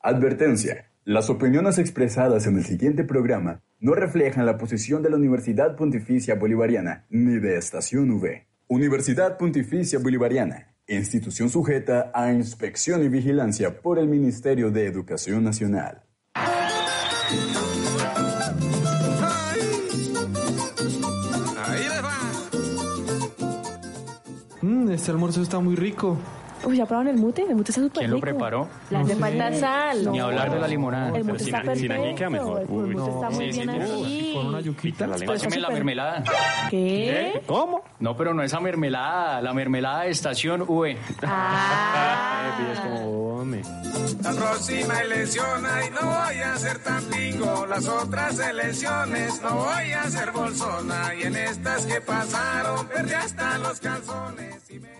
Advertencia. Las opiniones expresadas en el siguiente programa no reflejan la posición de la Universidad Pontificia Bolivariana ni de Estación V. Universidad Pontificia Bolivariana, institución sujeta a inspección y vigilancia por el Ministerio de Educación Nacional. Este almuerzo está muy rico. Uy, ¿ya probaron el mute? El mute está súper ¿Quién rico. lo preparó? La No le sé. falta sal. Ni hablar de la limonada. El Pero mute sin- está sin perfecto. ají queda mejor. El mute no, está muy sí, bien sí, así. Con una yuquita. La está Páseme la súper- mermelada. ¿Qué? ¿Cómo? No, pero no esa mermelada, la mermelada de estación V. Ah. Es como, hombre. La próxima elección, ay, no voy a ser tan pingo. Las otras elecciones, no voy a ser bolsona. Y en estas que pasaron, perdí hasta los calzones. Y me.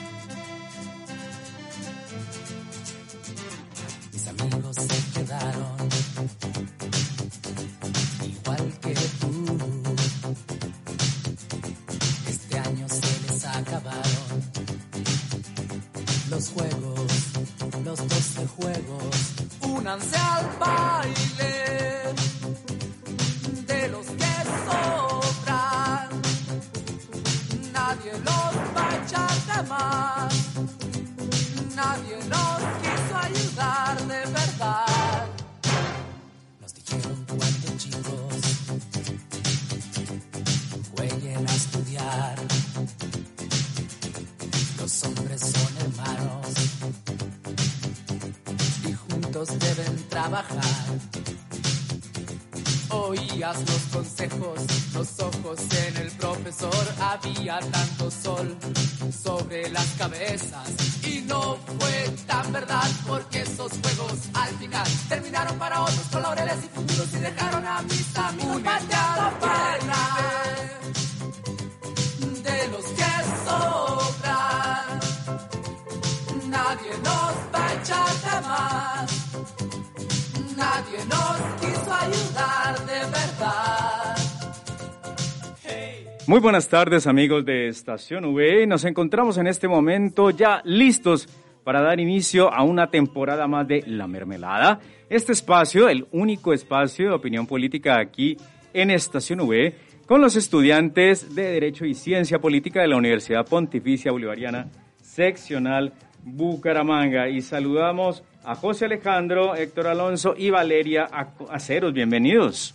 Únanse al Había Muy buenas tardes amigos de Estación V. Nos encontramos en este momento ya listos para dar inicio a una temporada más de La Mermelada. Este espacio, el único espacio de opinión política aquí en Estación V, con los estudiantes de Derecho y Ciencia Política de la Universidad Pontificia Bolivariana, seccional Bucaramanga. Y saludamos a José Alejandro, Héctor Alonso y Valeria Aceros. Bienvenidos.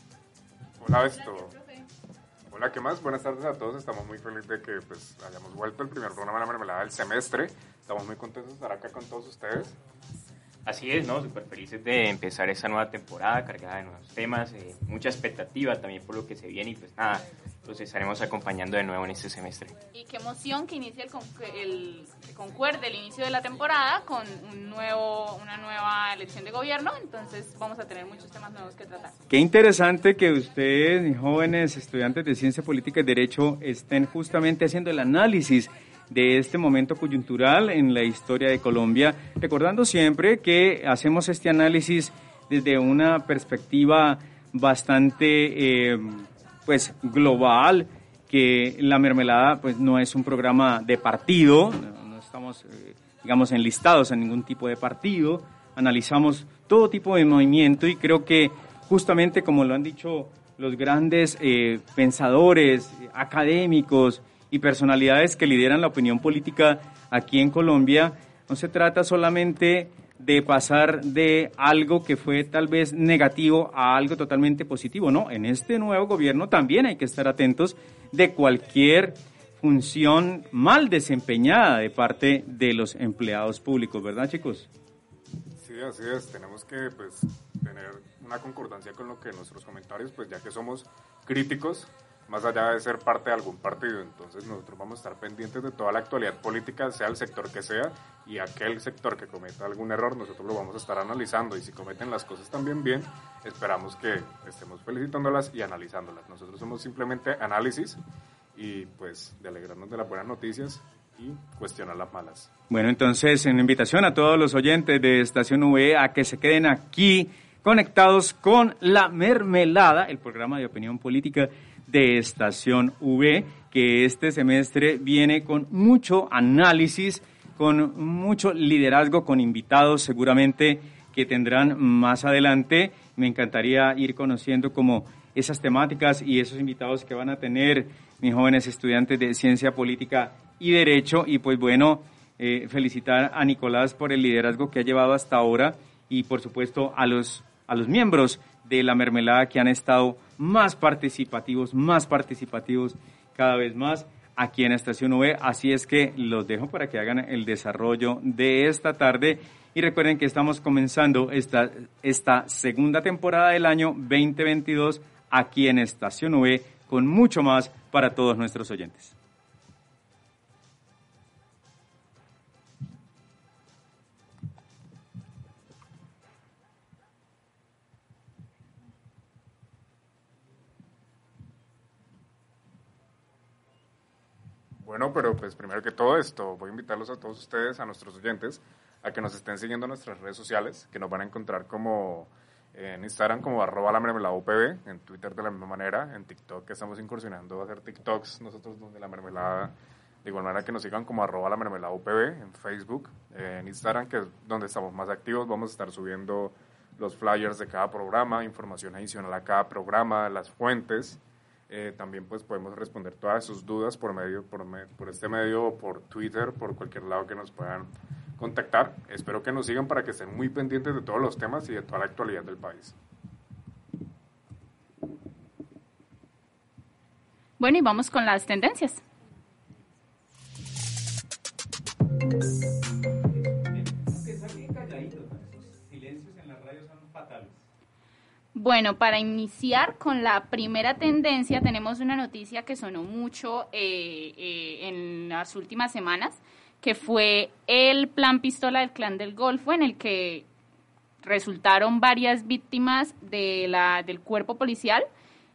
Hola, esto. Hola, ¿qué más? Buenas tardes a todos. Estamos muy felices de que pues, hayamos vuelto el primer programa de la mermelada del semestre. Estamos muy contentos de estar acá con todos ustedes. Así es, ¿no? Súper felices de empezar esta nueva temporada cargada de nuevos temas, eh, mucha expectativa también por lo que se viene y pues nada, los estaremos acompañando de nuevo en este semestre. Y qué emoción que inicie el, con- el que concuerde el inicio de la temporada con un nuevo, una nueva elección de gobierno, entonces vamos a tener muchos temas nuevos que tratar. Qué interesante que ustedes, jóvenes estudiantes de Ciencia Política y Derecho, estén justamente haciendo el análisis de este momento coyuntural en la historia de Colombia, recordando siempre que hacemos este análisis desde una perspectiva bastante eh, pues global, que la mermelada pues no es un programa de partido, no, estamos eh, digamos enlistados en ningún tipo de partido, analizamos todo tipo de movimiento y creo que justamente como lo han dicho los grandes eh, pensadores, académicos y personalidades que lideran la opinión política aquí en Colombia, no se trata solamente de pasar de algo que fue tal vez negativo a algo totalmente positivo, no, en este nuevo gobierno también hay que estar atentos de cualquier función mal desempeñada de parte de los empleados públicos, ¿verdad chicos? Sí, así es, tenemos que pues tener una concordancia con lo que nuestros comentarios, pues ya que somos críticos, más allá de ser parte de algún partido. Entonces nosotros vamos a estar pendientes de toda la actualidad política, sea el sector que sea, y aquel sector que cometa algún error, nosotros lo vamos a estar analizando. Y si cometen las cosas también bien, esperamos que estemos felicitándolas y analizándolas. Nosotros somos simplemente análisis y pues de alegrarnos de las buenas noticias y cuestionar las malas. Bueno, entonces, en invitación a todos los oyentes de Estación V a que se queden aquí conectados con La Mermelada, el programa de opinión política de Estación V, que este semestre viene con mucho análisis, con mucho liderazgo, con invitados seguramente que tendrán más adelante. Me encantaría ir conociendo como esas temáticas y esos invitados que van a tener mis jóvenes estudiantes de Ciencia Política y Derecho. Y pues bueno, eh, felicitar a Nicolás por el liderazgo que ha llevado hasta ahora y por supuesto a los, a los miembros de la mermelada que han estado más participativos, más participativos cada vez más aquí en Estación V. Así es que los dejo para que hagan el desarrollo de esta tarde. Y recuerden que estamos comenzando esta, esta segunda temporada del año 2022 aquí en Estación V con mucho más para todos nuestros oyentes. Bueno, pero pues primero que todo esto, voy a invitarlos a todos ustedes, a nuestros oyentes, a que nos estén siguiendo en nuestras redes sociales, que nos van a encontrar como en Instagram como arroba la mermelada UPB, en Twitter de la misma manera, en TikTok que estamos incursionando a hacer TikToks nosotros donde la mermelada, de igual manera que nos sigan como arroba la mermelada UPB, en Facebook, en Instagram que es donde estamos más activos, vamos a estar subiendo los flyers de cada programa, información adicional a cada programa, las fuentes, eh, también pues podemos responder todas sus dudas por medio por, por este medio por Twitter por cualquier lado que nos puedan contactar. Espero que nos sigan para que estén muy pendientes de todos los temas y de toda la actualidad del país. Bueno y vamos con las tendencias Bueno, para iniciar con la primera tendencia, tenemos una noticia que sonó mucho eh, eh, en las últimas semanas, que fue el plan pistola del clan del Golfo, en el que resultaron varias víctimas de la, del cuerpo policial,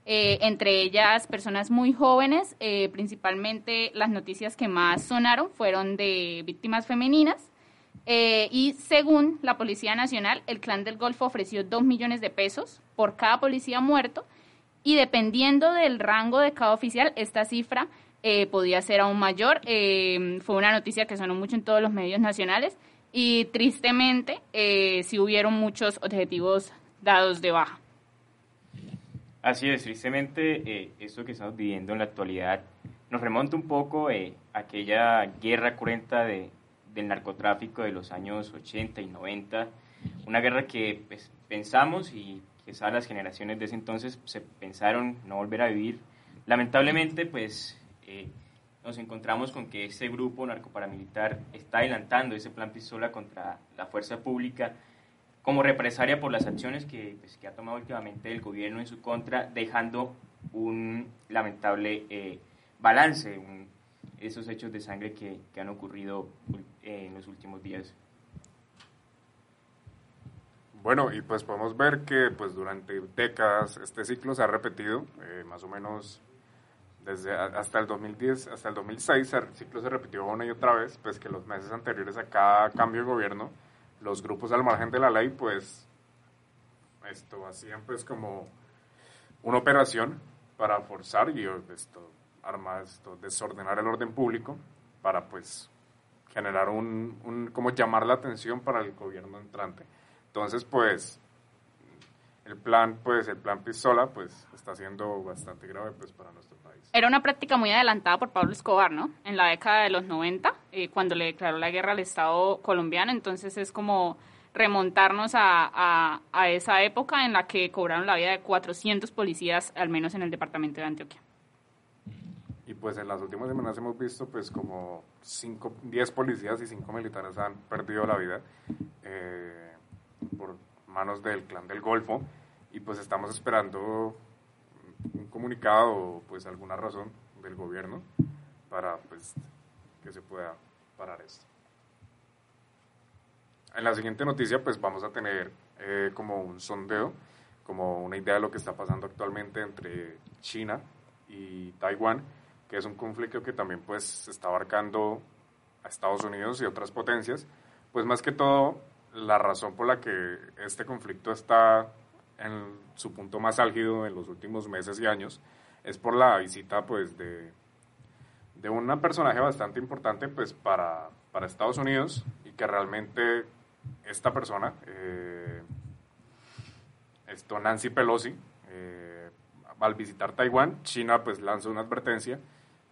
eh, entre ellas personas muy jóvenes, principalmente las noticias que más sonaron fueron de víctimas femeninas. Eh, y según la Policía Nacional, el Clan del Golfo ofreció 2 millones de pesos por cada policía muerto y dependiendo del rango de cada oficial, esta cifra eh, podía ser aún mayor. Eh, fue una noticia que sonó mucho en todos los medios nacionales y tristemente sí hubieron muchos objetivos dados de baja. Así es, tristemente esto que estamos viviendo en la actualidad nos remonta un poco a aquella guerra cruenta de, del narcotráfico de los años 80 y 90, una guerra que pues, pensamos y quizás las generaciones de ese entonces se pensaron no volver a vivir. Lamentablemente, pues eh, nos encontramos con que este grupo narcoparamilitar está adelantando ese plan pistola contra la fuerza pública como represalia por las acciones que, pues, que ha tomado últimamente el gobierno en su contra, dejando un lamentable eh, balance, un, esos hechos de sangre que, que han ocurrido eh, en los últimos días. Bueno, y pues podemos ver que pues durante décadas este ciclo se ha repetido, eh, más o menos desde hasta el 2010, hasta el 2006 el ciclo se repitió una y otra vez, pues que los meses anteriores a cada cambio de gobierno, los grupos al margen de la ley, pues esto hacían pues como una operación para forzar y esto armas, desordenar el orden público para pues generar un, un, como llamar la atención para el gobierno entrante. Entonces, pues, el plan, pues el plan Pistola, pues está siendo bastante grave pues para nuestro país. Era una práctica muy adelantada por Pablo Escobar, ¿no? En la década de los 90, eh, cuando le declaró la guerra al Estado colombiano, entonces es como remontarnos a, a, a esa época en la que cobraron la vida de 400 policías, al menos en el departamento de Antioquia. Y pues en las últimas semanas hemos visto pues como cinco, 10 policías y 5 militares han perdido la vida eh, por manos del clan del Golfo y pues estamos esperando un comunicado o pues alguna razón del gobierno para pues que se pueda parar esto. En la siguiente noticia pues vamos a tener eh, como un sondeo, como una idea de lo que está pasando actualmente entre China y Taiwán, que es un conflicto que también pues está abarcando a Estados Unidos y otras potencias, pues más que todo la razón por la que este conflicto está en su punto más álgido en los últimos meses y años es por la visita pues de, de un personaje bastante importante pues para, para Estados Unidos y que realmente esta persona, eh, esto Nancy Pelosi, eh, al visitar Taiwán, China pues lanza una advertencia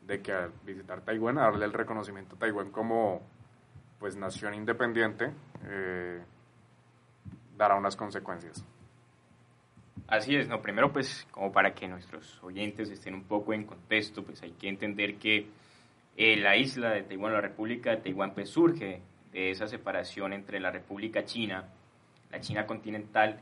de que al visitar Taiwán, a darle el reconocimiento a Taiwán como pues nación independiente, eh, dará unas consecuencias. Así es, no, primero pues como para que nuestros oyentes estén un poco en contexto, pues hay que entender que eh, la isla de Taiwán, la República de Taiwán, pues surge de esa separación entre la República China, la China continental,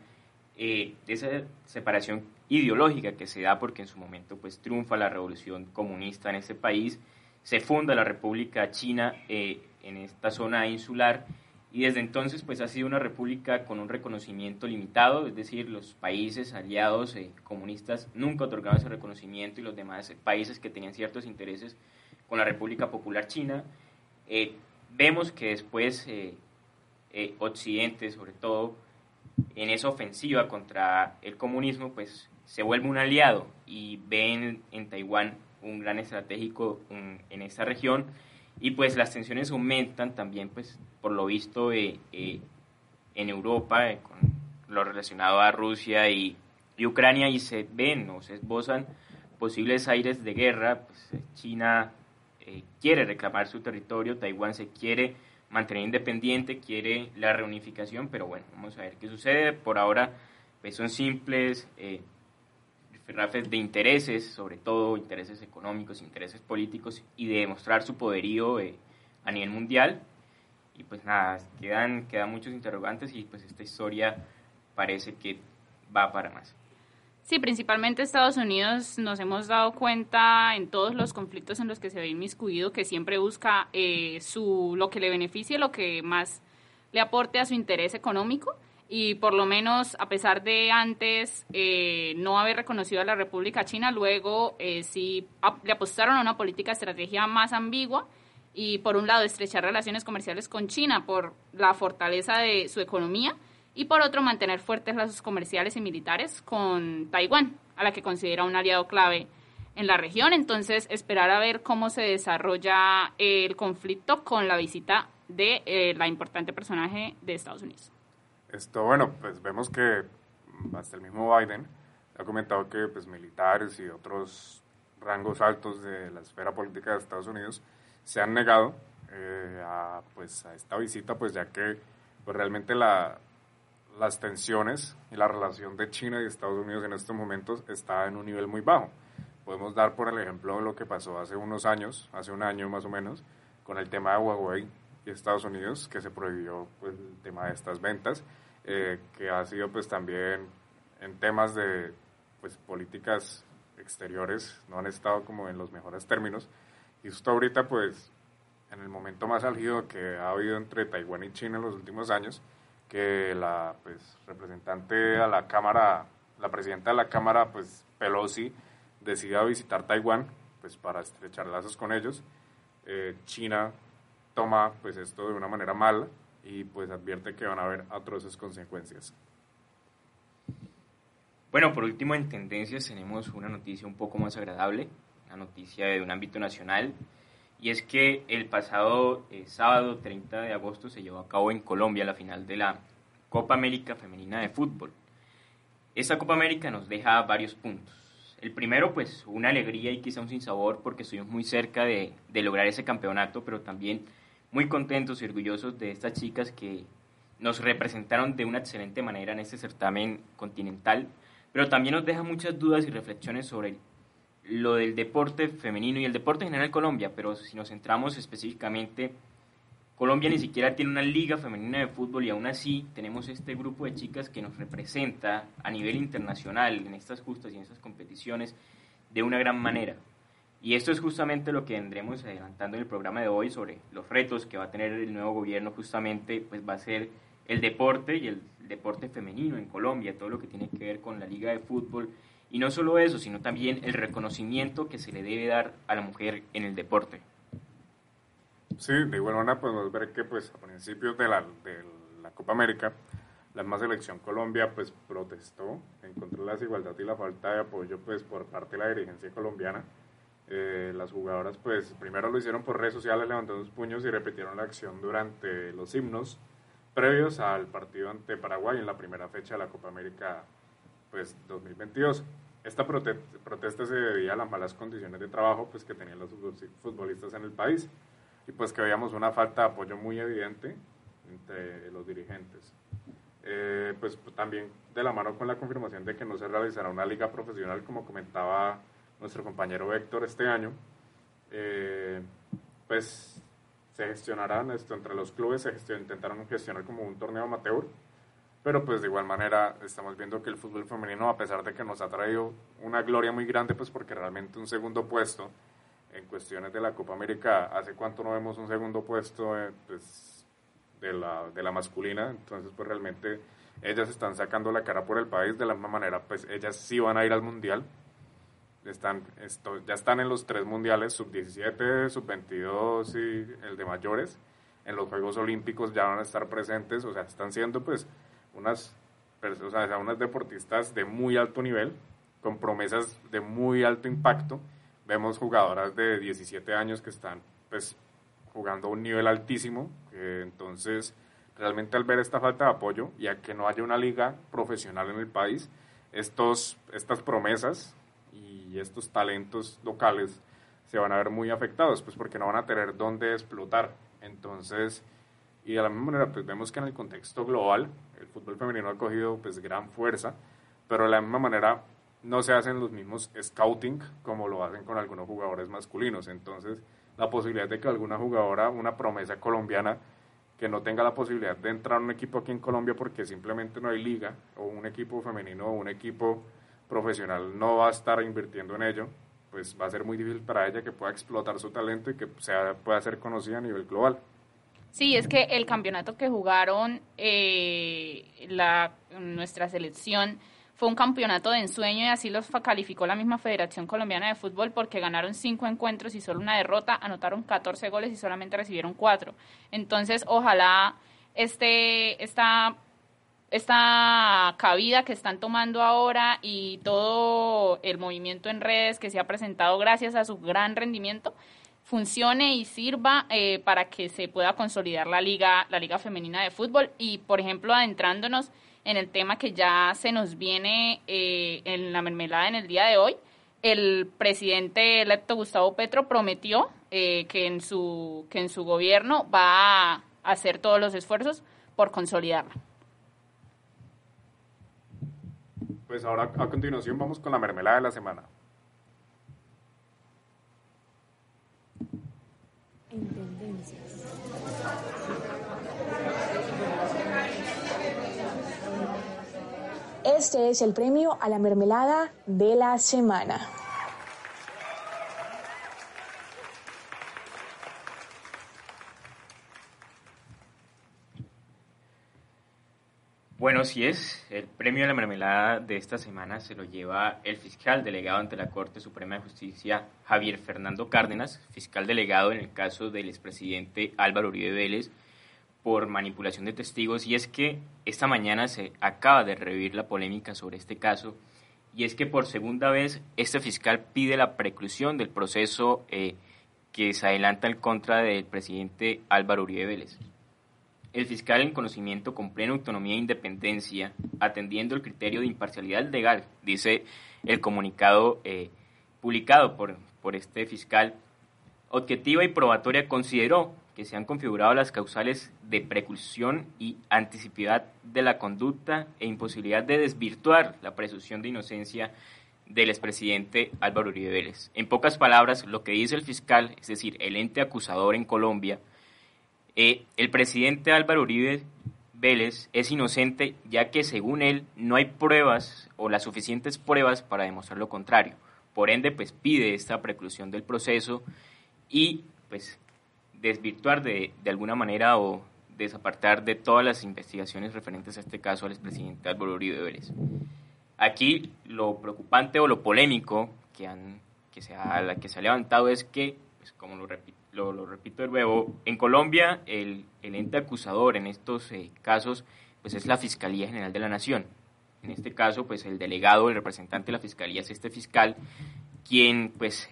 eh, de esa separación ideológica que se da porque en su momento pues triunfa la revolución comunista en ese país, se funda la República China eh, en esta zona insular y desde entonces pues ha sido una república con un reconocimiento limitado, es decir, los países aliados eh, comunistas nunca otorgaban ese reconocimiento y los demás países que tenían ciertos intereses con la República Popular China. Eh, vemos que después eh, Occidente, sobre todo en esa ofensiva contra el comunismo, pues se vuelve un aliado y ven en Taiwán un gran estratégico en esta región. Y pues las tensiones aumentan también pues por lo visto eh, eh, en Europa eh, con lo relacionado a Rusia y, Ucrania y se ven o se esbozan posibles aires de guerra. Pues China quiere reclamar su territorio Taiwán se quiere mantener independiente quiere la reunificación pero bueno vamos a ver qué sucede. Por ahora pues son simples rafes de intereses, sobre todo intereses económicos, intereses políticos y de demostrar su poderío eh, a nivel mundial. Y pues nada, quedan, quedan muchos interrogantes y pues esta historia parece que va para más. Sí, principalmente Estados Unidos nos hemos dado cuenta en todos los conflictos en los que se ve inmiscuido que siempre busca eh, su, lo que le beneficie, lo que más le aporte a su interés económico y por lo menos a pesar de antes eh, no haber reconocido a la República China, luego eh, sí le apostaron a una política estrategia más ambigua y por un lado estrechar relaciones comerciales con China por la fortaleza de su economía y por otro mantener fuertes lazos comerciales y militares con Taiwán, a la que considera un aliado clave en la región. Entonces, esperar a ver cómo se desarrolla el conflicto con la visita de eh, la importante personaje de Estados Unidos. Esto, bueno, pues vemos que hasta el mismo Biden ha comentado que pues, militares y otros rangos altos de la esfera política de Estados Unidos se han negado eh, a, pues, a esta visita, pues ya que pues, realmente la, las tensiones y la relación de China y Estados Unidos en estos momentos está en un nivel muy bajo. Podemos dar por el ejemplo lo que pasó hace unos años, hace un año más o menos, con el tema de Huawei y Estados Unidos, que se prohibió pues, el tema de estas ventas, eh, que ha sido pues también en temas de pues, políticas exteriores, no han estado como en los mejores términos. Y justo ahorita pues en el momento más álgido que ha habido entre Taiwán y China en los últimos años, que la pues, representante a la Cámara, la presidenta de la Cámara, pues Pelosi, decida visitar Taiwán pues para estrechar lazos con ellos. Eh, China toma pues esto de una manera mala y pues advierte que van a haber atroces consecuencias. Bueno, por último en tendencias tenemos una noticia un poco más agradable, una noticia de un ámbito nacional, y es que el pasado eh, sábado 30 de agosto se llevó a cabo en Colombia la final de la Copa América Femenina de Fútbol. Esta Copa América nos deja varios puntos. El primero, pues, una alegría y quizá un sinsabor porque estuvimos muy cerca de, de lograr ese campeonato, pero también muy contentos y orgullosos de estas chicas que nos representaron de una excelente manera en este certamen continental, pero también nos deja muchas dudas y reflexiones sobre lo del deporte femenino y el deporte en general en Colombia, pero si nos centramos específicamente, Colombia ni siquiera tiene una liga femenina de fútbol y aún así tenemos este grupo de chicas que nos representa a nivel internacional en estas justas y en estas competiciones de una gran manera. Y esto es justamente lo que vendremos adelantando en el programa de hoy sobre los retos que va a tener el nuevo gobierno justamente, pues va a ser el deporte y el deporte femenino en Colombia, todo lo que tiene que ver con la liga de fútbol y no solo eso, sino también el reconocimiento que se le debe dar a la mujer en el deporte. Sí, de igual manera podemos ver que pues a principios de la, de la Copa América, la más selección Colombia pues protestó en contra de la desigualdad y la falta de apoyo pues por parte de la dirigencia colombiana. Eh, las jugadoras pues primero lo hicieron por redes sociales levantando sus puños y repitieron la acción durante los himnos previos al partido ante Paraguay en la primera fecha de la Copa América pues 2022. Esta protesta se debía a las malas condiciones de trabajo pues que tenían los futbolistas en el país y pues que veíamos una falta de apoyo muy evidente entre los dirigentes. Eh, pues también de la mano con la confirmación de que no se realizará una liga profesional, como comentaba nuestro compañero Héctor este año, eh, pues se gestionarán esto entre los clubes, se intentaron gestionar como un torneo amateur, pero pues de igual manera estamos viendo que el fútbol femenino, a pesar de que nos ha traído una gloria muy grande, pues porque realmente un segundo puesto en cuestiones de la Copa América, ¿hace cuánto no vemos un segundo puesto eh, pues, de, la, de la masculina? Entonces, pues realmente ellas están sacando la cara por el país de la misma manera, pues ellas sí van a ir al Mundial. Están, esto, ya están en los tres mundiales, sub-17, sub-22 y el de mayores. En los Juegos Olímpicos ya van a estar presentes, o sea, están siendo pues unas, o sea, unas deportistas de muy alto nivel, con promesas de muy alto impacto vemos jugadoras de 17 años que están pues jugando a un nivel altísimo, entonces realmente al ver esta falta de apoyo y a que no haya una liga profesional en el país, estos, estas promesas y estos talentos locales se van a ver muy afectados, pues porque no van a tener dónde explotar. Entonces, y de la misma manera, pues vemos que en el contexto global el fútbol femenino ha cogido pues gran fuerza, pero de la misma manera no se hacen los mismos scouting como lo hacen con algunos jugadores masculinos. Entonces, la posibilidad de que alguna jugadora, una promesa colombiana, que no tenga la posibilidad de entrar a un equipo aquí en Colombia porque simplemente no hay liga, o un equipo femenino o un equipo profesional no va a estar invirtiendo en ello, pues va a ser muy difícil para ella que pueda explotar su talento y que sea, pueda ser conocida a nivel global. Sí, es que el campeonato que jugaron eh, la, nuestra selección fue un campeonato de ensueño y así los calificó la misma Federación Colombiana de Fútbol porque ganaron cinco encuentros y solo una derrota, anotaron 14 goles y solamente recibieron cuatro. Entonces, ojalá este, esta, esta cabida que están tomando ahora y todo el movimiento en redes que se ha presentado gracias a su gran rendimiento funcione y sirva eh, para que se pueda consolidar la liga, la liga femenina de fútbol y, por ejemplo, adentrándonos en el tema que ya se nos viene eh, en la mermelada en el día de hoy. El presidente electo Gustavo Petro prometió eh, que, en su, que en su gobierno va a hacer todos los esfuerzos por consolidarla. Pues ahora a continuación vamos con la mermelada de la semana. Este es el premio a la mermelada de la semana. Bueno, si es. El premio a la mermelada de esta semana se lo lleva el fiscal delegado ante la Corte Suprema de Justicia, Javier Fernando Cárdenas, fiscal delegado en el caso del expresidente Álvaro Uribe Vélez, por manipulación de testigos y es que esta mañana se acaba de revivir la polémica sobre este caso y es que por segunda vez este fiscal pide la preclusión del proceso eh, que se adelanta en contra del presidente Álvaro Uribe Vélez. El fiscal en conocimiento con plena autonomía e independencia, atendiendo el criterio de imparcialidad legal, dice el comunicado eh, publicado por, por este fiscal, objetiva y probatoria consideró que se han configurado las causales de preclusión y anticipiedad de la conducta e imposibilidad de desvirtuar la presunción de inocencia del expresidente Álvaro Uribe Vélez. En pocas palabras, lo que dice el fiscal, es decir, el ente acusador en Colombia, eh, el presidente Álvaro Uribe Vélez es inocente ya que según él no hay pruebas o las suficientes pruebas para demostrar lo contrario. Por ende, pues pide esta preclusión del proceso y pues desvirtuar de, de alguna manera o desapartar de todas las investigaciones referentes a este caso al expresidente Álvaro Uribe Vélez. Aquí lo preocupante o lo polémico que, han, que, se, ha, que se ha levantado es que, pues, como lo repito, lo, repito de nuevo, en Colombia el, el ente acusador en estos eh, casos pues es la Fiscalía General de la Nación. En este caso, pues el delegado, el representante de la Fiscalía es este fiscal, quien pues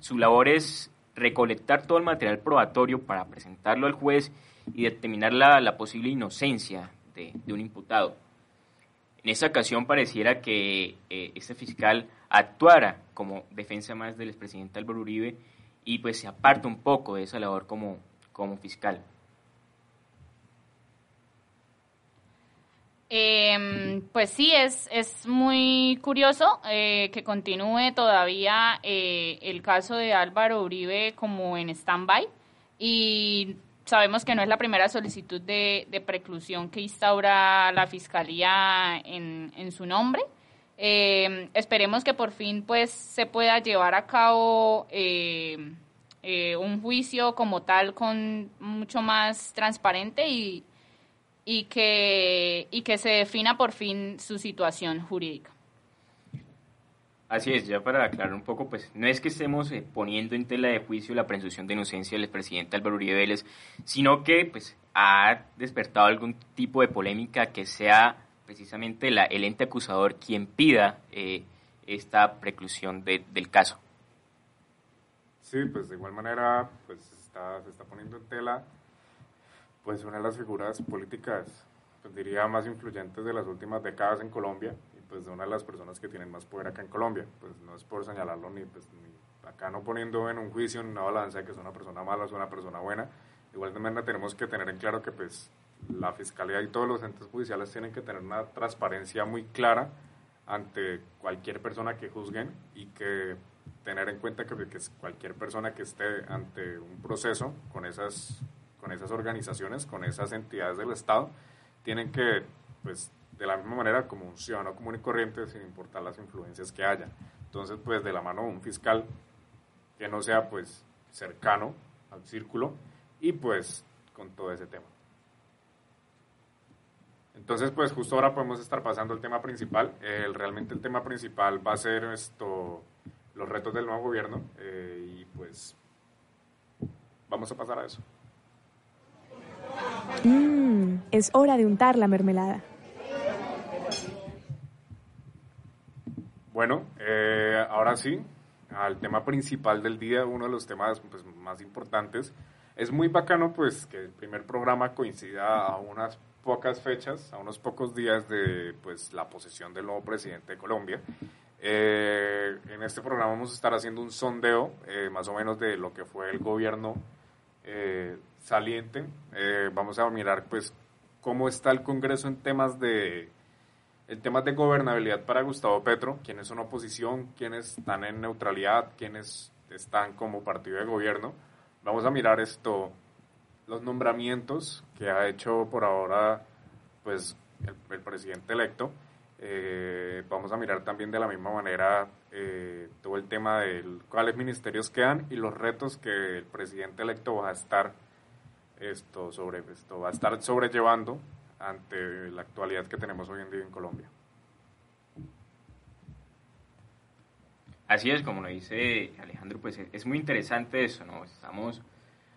su labor es recolectar todo el material probatorio para presentarlo al juez y determinar la, la posible inocencia de, de, un imputado. En esta ocasión pareciera que eh, este fiscal actuara como defensa más del expresidente Álvaro Uribe y pues se aparta un poco de esa labor como, como fiscal. Eh, pues sí, es, es muy curioso eh, que continúe todavía eh, el caso de Álvaro Uribe como en stand-by y sabemos que no es la primera solicitud de, de preclusión que instaura la Fiscalía en, en su nombre. Eh, esperemos que por fin pues se pueda llevar a cabo eh, eh, un juicio como tal con mucho más transparente y, y que, y que se defina por fin su situación jurídica. Así es, ya para aclarar un poco, pues no es que estemos eh, poniendo en tela de juicio la presunción de inocencia del expresidente Álvaro Uribe Vélez, sino que pues ha despertado algún tipo de polémica que sea precisamente la, el ente acusador quien pida eh, esta preclusión de, del caso. Sí, pues de igual manera pues está, se está poniendo en tela pues una de las figuras políticas, pues diría más influyentes de las últimas décadas en Colombia y pues de una de las personas que tienen más poder acá en Colombia. Pues no es por señalarlo ni pues ni acá no poniendo en un juicio, en una balanza que es una persona mala o es una persona buena. Igual tenemos que tener en claro que pues la fiscalía y todos los entes judiciales tienen que tener una transparencia muy clara ante cualquier persona que juzguen y que tener en cuenta que, cualquier persona que esté ante un proceso con esas con esas organizaciones, con esas entidades del Estado, tienen que, pues, de la misma manera como un ciudadano común y corriente, sin importar las influencias que haya. Entonces, pues, de la mano de un fiscal que no sea, pues, cercano al círculo y, pues, con todo ese tema. Entonces, pues, justo ahora podemos estar pasando al tema principal. El, realmente el tema principal va a ser esto, los retos del nuevo gobierno eh, y, pues, vamos a pasar a eso. Mmm, es hora de untar la mermelada. Bueno, eh, ahora sí, al tema principal del día, uno de los temas pues, más importantes. Es muy bacano pues que el primer programa coincida a unas pocas fechas, a unos pocos días de pues la posesión del nuevo presidente de Colombia. Eh, en este programa vamos a estar haciendo un sondeo eh, más o menos de lo que fue el gobierno eh, saliente. Eh, vamos a mirar pues cómo está el Congreso en temas de en temas de gobernabilidad para Gustavo Petro, quiénes son oposición, quiénes están en neutralidad, quiénes están como partido de gobierno. Vamos a mirar esto, los nombramientos que ha hecho por ahora pues el, presidente electo. Eh, vamos a mirar también de la misma manera eh, todo el tema de cuáles ministerios quedan y los retos que el presidente electo va a estar esto sobre esto va a estar sobrellevando ante la actualidad que tenemos hoy en día en Colombia. Así es, como lo dice Alejandro, pues es muy interesante eso, ¿no? Estamos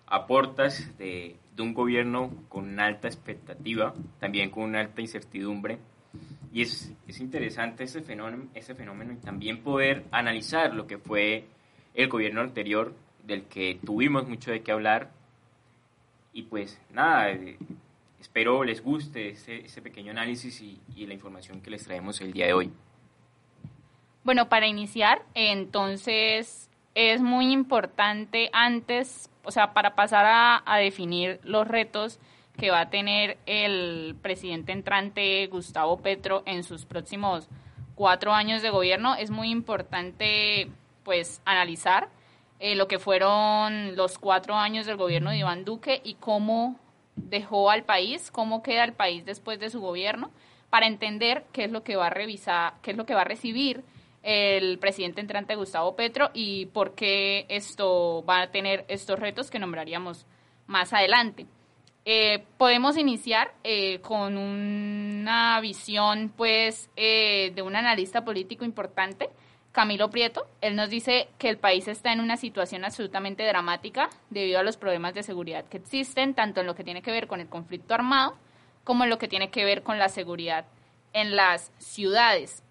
a puertas de, de un gobierno con una alta expectativa, también con una alta incertidumbre, y es, es interesante ese fenómeno, ese fenómeno y también poder analizar lo que fue el gobierno anterior, del que tuvimos mucho de qué hablar, y pues nada, espero les guste ese, ese pequeño análisis y, y la información que les traemos el día de hoy. Bueno, para iniciar, entonces es muy importante antes, o sea, para pasar a, definir los retos que va a tener el presidente entrante Gustavo Petro en sus próximos cuatro años de gobierno, es muy importante pues analizar eh, lo que fueron los cuatro años del gobierno de Iván Duque y cómo dejó al país, cómo queda el país después de su gobierno, para entender qué es lo que va a revisar, qué es lo que va a recibir el presidente entrante Gustavo Petro y por qué esto va a tener estos retos que nombraríamos más adelante. Eh, podemos iniciar eh, con una visión, pues, eh, de un analista político importante, Camilo Prieto. Él nos dice que el país está en una situación absolutamente dramática debido a los problemas de seguridad que existen, tanto en lo que tiene que ver con el conflicto armado como en lo que tiene que ver con la seguridad en las ciudades.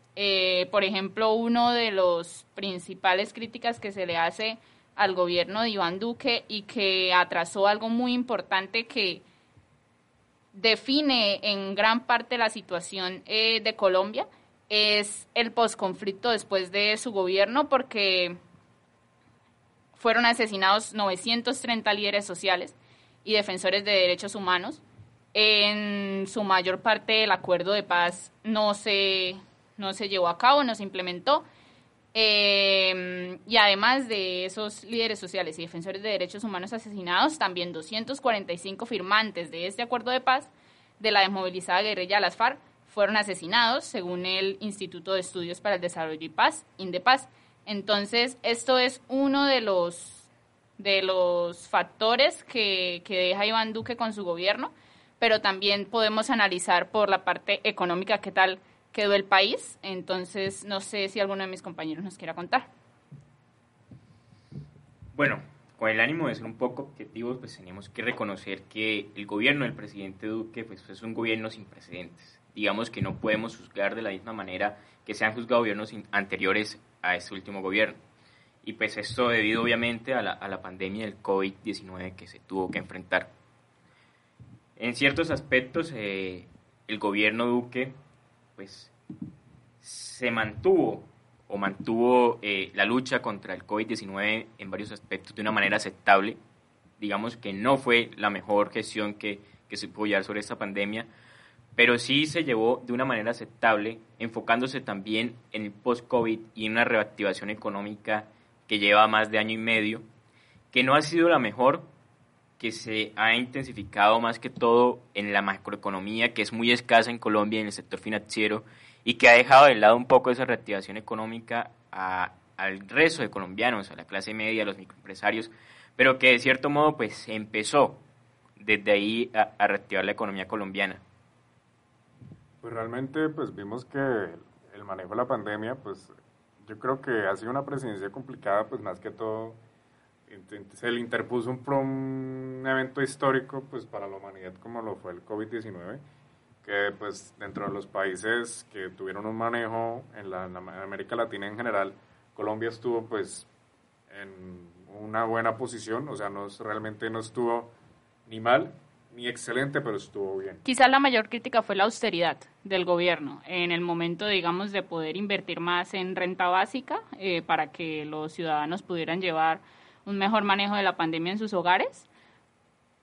Por ejemplo, uno de los principales críticas que se le hace al gobierno de Iván Duque y que atrasó algo muy importante que define en gran parte la situación eh, de Colombia es el posconflicto después de su gobierno porque fueron asesinados 930 líderes sociales y defensores de derechos humanos. En su mayor parte el acuerdo de paz no se, no se llevó a cabo, no se implementó eh, y además de esos líderes sociales y defensores de derechos humanos asesinados, también 245 firmantes de este acuerdo de paz de la desmovilizada guerrilla las FARC fueron asesinados, según el Instituto de Estudios para el Desarrollo y Paz, INDEPAZ. Entonces, esto es uno de los, de los factores que, que deja Iván Duque con su gobierno, pero también podemos analizar por la parte económica qué tal quedó el país. Entonces, no sé si alguno de mis compañeros nos quiera contar. Bueno, con el ánimo de ser un poco objetivos, pues tenemos que reconocer que el gobierno del presidente Duque pues, es un gobierno sin precedentes. Digamos que no podemos juzgar de la misma manera que se han juzgado gobiernos anteriores a este último gobierno. Y pues esto debido obviamente a la, a la pandemia del COVID-19 que se tuvo que enfrentar. En ciertos aspectos, eh, el gobierno Duque pues se mantuvo o mantuvo eh, la lucha contra el COVID-19 en varios aspectos de una manera aceptable. Digamos que no fue la mejor gestión que, que se pudo llevar sobre esta pandemia, pero sí se llevó de una manera aceptable, enfocándose también en el post-COVID y en una reactivación económica que lleva más de año y medio, que no ha sido la mejor, que se ha intensificado más que todo en la macroeconomía, que es muy escasa en Colombia en el sector financiero, y que ha dejado de lado un poco esa reactivación económica a, al resto de colombianos, a la clase media, a los microempresarios, pero que de cierto modo pues empezó desde ahí a, a reactivar la economía colombiana. Pues realmente pues vimos que el manejo de la pandemia pues yo creo que ha sido una presidencia complicada pues más que todo se le interpuso un, un evento histórico pues para la humanidad como lo fue el COVID-19 que pues dentro de los países que tuvieron un manejo en la, en América Latina en general Colombia estuvo pues en una buena posición o sea no realmente no estuvo ni mal ni excelente pero estuvo bien. Quizás la mayor crítica fue la austeridad del gobierno en el momento digamos de poder invertir más en renta básica eh, para que los ciudadanos pudieran llevar un mejor manejo de la pandemia en sus hogares,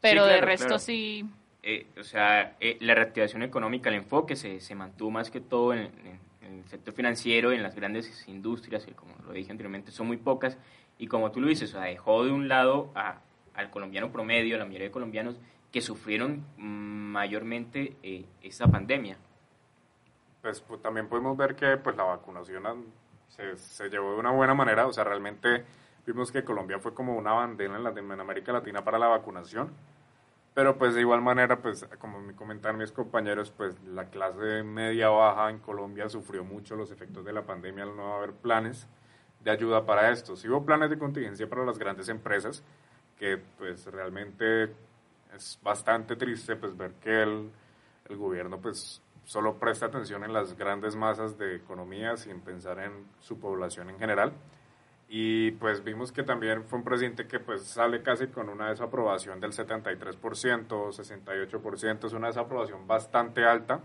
pero Sí, de claro, resto claro. sí. Eh, o sea, eh, la reactivación económica, el enfoque se, se mantuvo más que todo en, en- en el sector financiero, en las grandes industrias, que como lo dije anteriormente, son muy pocas, y como tú lo dices, o sea, dejó de un lado a- al colombiano promedio, a la mayoría de colombianos que sufrieron mayormente eh, esta pandemia. pues, pues, también podemos ver que pues la vacunación se, se llevó de una buena manera, o sea, realmente vimos que Colombia fue como una bandera en, la, en América Latina para la vacunación, pero pues de igual manera, pues como me comentaron mis compañeros, pues la clase media baja en Colombia sufrió mucho los efectos de la pandemia al no haber planes de ayuda para esto. Sí hubo planes de contingencia para las grandes empresas, que pues realmente es bastante triste pues ver que el, el gobierno pues solo presta atención en las grandes masas de economía sin pensar en su población en general. Y pues vimos que también fue un presidente que pues sale casi con una desaprobación del 73%, 68%, es una desaprobación bastante alta.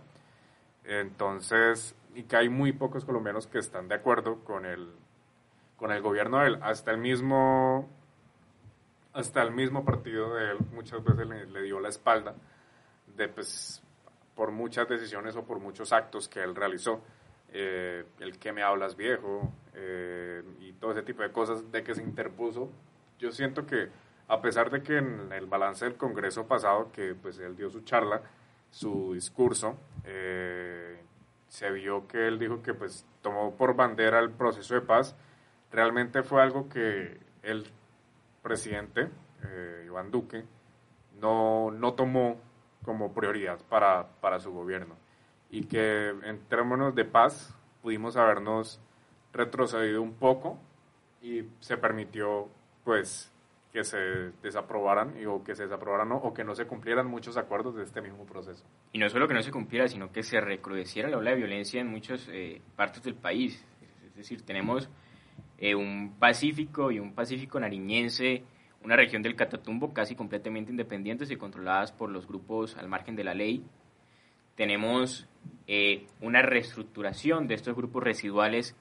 Entonces, y que hay muy pocos colombianos que están de acuerdo con el, con el gobierno de él. Hasta el mismo, hasta el mismo partido de él muchas veces le, dio la espalda de, pues, por muchas decisiones o por muchos actos que él realizó. Eh, el que me hablas viejo eh, y todo ese tipo de cosas de que se interpuso. Yo siento que a pesar de que en el balance del Congreso pasado, que pues él dio su charla, su discurso, eh, se vio que él dijo que pues tomó por bandera el proceso de paz, realmente fue algo que el presidente, eh, Iván Duque, no, no tomó como prioridad para, para su gobierno. Y que en términos de paz pudimos habernos retrocedido un poco y se permitió pues que se desaprobaran o que se desaprobaran o que no se cumplieran muchos acuerdos de este mismo proceso. Y no solo que no se cumpliera, sino que se recrudeciera la ola de violencia en muchas eh, partes del país. Es decir, tenemos eh, un Pacífico y un Pacífico nariñense, una región del Catatumbo casi completamente independientes y controladas por los grupos al margen de la ley. Tenemos eh, una reestructuración de estos grupos residuales